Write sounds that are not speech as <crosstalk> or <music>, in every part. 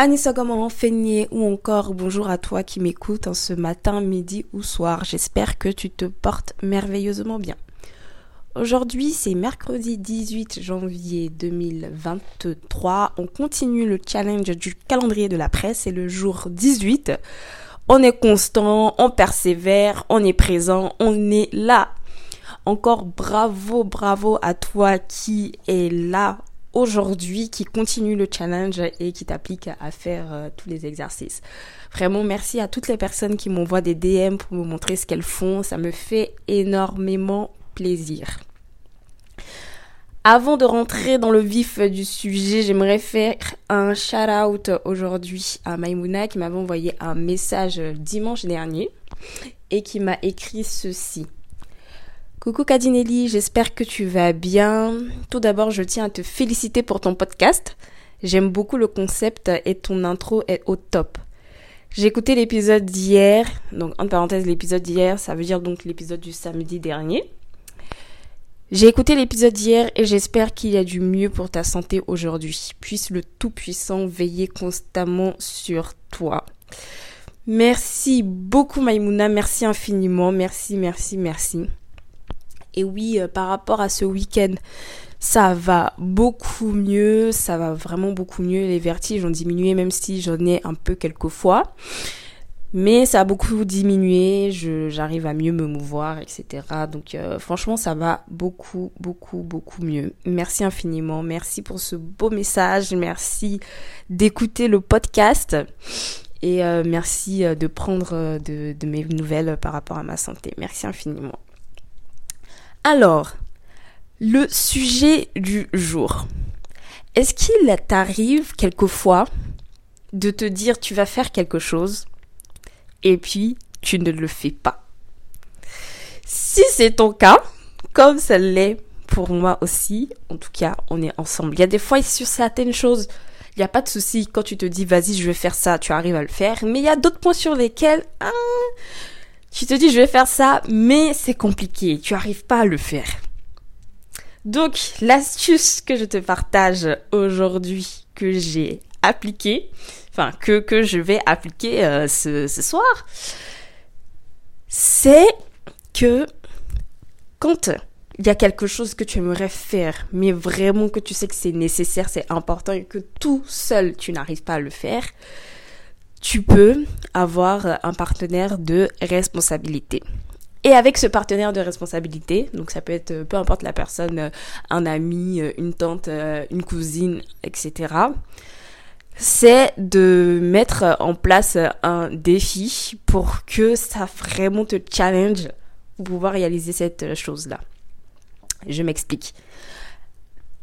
Anissa comment Feigné ou encore bonjour à toi qui m'écoute en ce matin, midi ou soir. J'espère que tu te portes merveilleusement bien. Aujourd'hui, c'est mercredi 18 janvier 2023. On continue le challenge du calendrier de la presse. C'est le jour 18. On est constant, on persévère, on est présent, on est là. Encore bravo, bravo à toi qui est là aujourd'hui qui continue le challenge et qui t'applique à faire euh, tous les exercices. Vraiment merci à toutes les personnes qui m'envoient des DM pour me montrer ce qu'elles font. Ça me fait énormément plaisir. Avant de rentrer dans le vif du sujet, j'aimerais faire un shout out aujourd'hui à Maimouna qui m'avait envoyé un message dimanche dernier et qui m'a écrit ceci. Coucou Kadinelli, j'espère que tu vas bien. Tout d'abord, je tiens à te féliciter pour ton podcast. J'aime beaucoup le concept et ton intro est au top. J'ai écouté l'épisode d'hier, donc en parenthèse l'épisode d'hier, ça veut dire donc l'épisode du samedi dernier. J'ai écouté l'épisode d'hier et j'espère qu'il y a du mieux pour ta santé aujourd'hui. Puisse le Tout-Puissant veiller constamment sur toi. Merci beaucoup Maïmouna, merci infiniment, merci, merci, merci. Et oui, euh, par rapport à ce week-end, ça va beaucoup mieux, ça va vraiment beaucoup mieux. Les vertiges ont diminué, même si j'en ai un peu quelques fois. Mais ça a beaucoup diminué, j'arrive à mieux me mouvoir, etc. Donc euh, franchement, ça va beaucoup, beaucoup, beaucoup mieux. Merci infiniment, merci pour ce beau message, merci d'écouter le podcast et euh, merci de prendre de mes nouvelles par rapport à ma santé. Merci infiniment. Alors, le sujet du jour. Est-ce qu'il t'arrive quelquefois de te dire tu vas faire quelque chose et puis tu ne le fais pas? Si c'est ton cas, comme ça l'est pour moi aussi, en tout cas, on est ensemble. Il y a des fois sur certaines choses, il n'y a pas de souci quand tu te dis vas-y, je vais faire ça, tu arrives à le faire, mais il y a d'autres points sur lesquels ah, tu te dis je vais faire ça, mais c'est compliqué, tu arrives pas à le faire. Donc l'astuce que je te partage aujourd'hui, que j'ai appliquée, enfin que, je vais appliquer euh, ce soir, c'est que quand il y a quelque chose que tu aimerais faire, mais vraiment que tu sais que c'est nécessaire, c'est important et que tout seul tu n'arrives pas à le faire, tu peux avoir un partenaire de responsabilité. Et avec ce partenaire de responsabilité, donc ça peut être peu importe la personne, un ami, une tante, une cousine, etc., c'est de mettre en place un défi pour que ça vraiment te challenge pour pouvoir réaliser cette chose-là. Je m'explique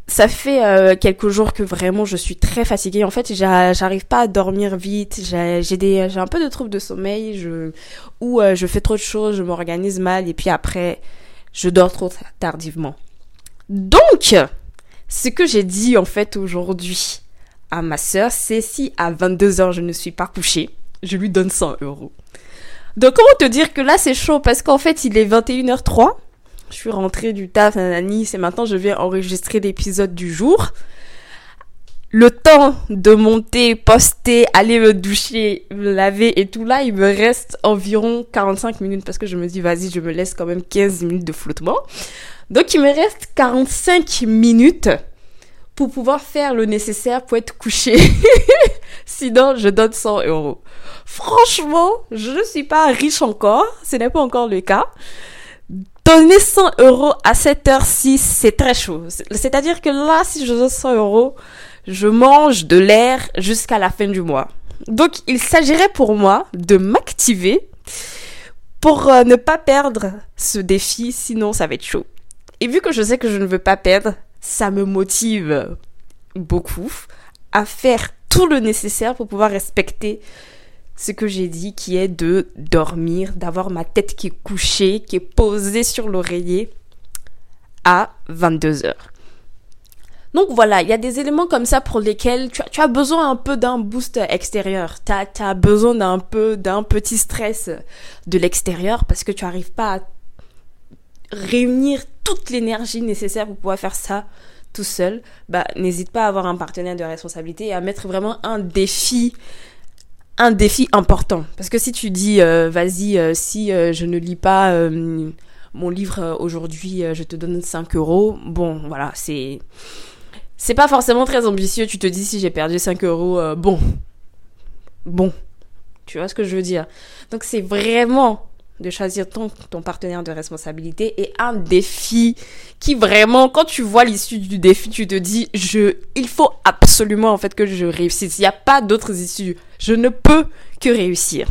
ça fait euh, quelques jours que vraiment je suis très fatiguée. En fait, j'arrive pas à dormir vite. J'ai un peu de troubles de sommeil. Je, ou euh, je fais trop de choses, je m'organise mal et puis après je dors trop tardivement. Donc, ce que j'ai dit en fait aujourd'hui à ma sœur, c'est si à 22 h je ne suis pas couchée, je lui donne 100 euros. Donc comment te dire que là c'est chaud? Parce qu'en fait il est 21h03. Je suis rentrée du taf, nanani, c'est maintenant je vais enregistrer l'épisode du jour. Le temps de monter, poster, aller me doucher, me laver et tout là, il me reste environ 45 minutes parce que je me dis vas-y, je me laisse quand même 15 minutes de flottement. Donc il me reste 45 minutes pour pouvoir faire le nécessaire pour être couché. <laughs> Sinon, je donne 100 euros. Franchement, je ne suis pas riche encore. Ce n'est pas encore le cas. Donner 100 euros à cette heure-ci, c'est très chaud. C'est-à-dire que là, si je donne 100 euros, je mange de l'air jusqu'à la fin du mois. Donc, il s'agirait pour moi de m'activer pour euh, ne pas perdre ce défi, sinon ça va être chaud. Et vu que je sais que je ne veux pas perdre, ça me motive beaucoup à faire tout le nécessaire pour pouvoir respecter ce que j'ai dit qui est de dormir, d'avoir ma tête qui est couchée, qui est posée sur l'oreiller à 22 heures. Donc voilà, il y a des éléments comme ça pour lesquels tu as, besoin un peu d'un boost extérieur. Tu as, besoin d'un peu d'un petit stress de l'extérieur parce que tu n'arrives pas à réunir toute l'énergie nécessaire pour pouvoir faire ça tout seul, bah, n'hésite pas à avoir un partenaire de responsabilité et à mettre vraiment un défi, un défi important. Parce que si tu dis, euh, vas-y, euh, si euh, je ne lis pas mon livre aujourd'hui, je te donne 5 euros, bon, voilà, c'est, c'est pas forcément très ambitieux. Tu te dis, si j'ai perdu 5 euros, bon, bon. Tu vois ce que je veux dire? Donc c'est vraiment de choisir ton, partenaire de responsabilité et un défi qui vraiment, quand tu vois l'issue du défi, tu te dis, je, il faut absolument en fait que je réussisse. Il n'y a pas d'autres issues. Je ne peux que réussir.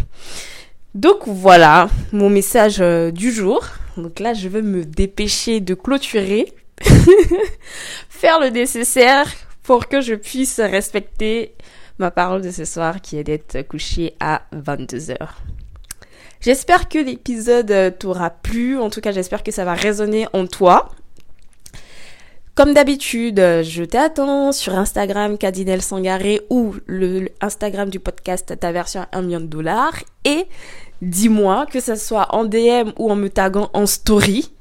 Donc voilà mon message euh, du jour. Donc là, je vais me dépêcher de clôturer, <laughs> faire le nécessaire pour que je puisse respecter ma parole de ce soir qui est d'être couché à 22 heures. J'espère que l'épisode euh, t'aura plu. En tout cas, j'espère que ça va résonner en toi. Comme d'habitude, euh, je t'attends sur Instagram Cadinel Sangaré ou le, Instagram du podcast ta version 1 million de dollars et dis-moi que ce soit en DM ou en me taguant en story,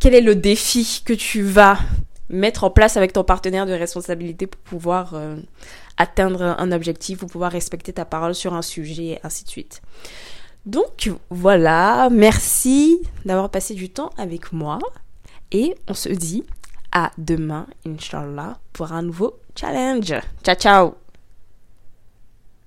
quel est le défi que tu vas mettre en place avec ton partenaire de responsabilité pour pouvoir euh, atteindre un objectif, pour pouvoir respecter ta parole sur un sujet et ainsi de suite. Donc voilà, merci d'avoir passé du temps avec moi. Et on se dit à demain, Inch'Allah, pour un nouveau challenge. Ciao ciao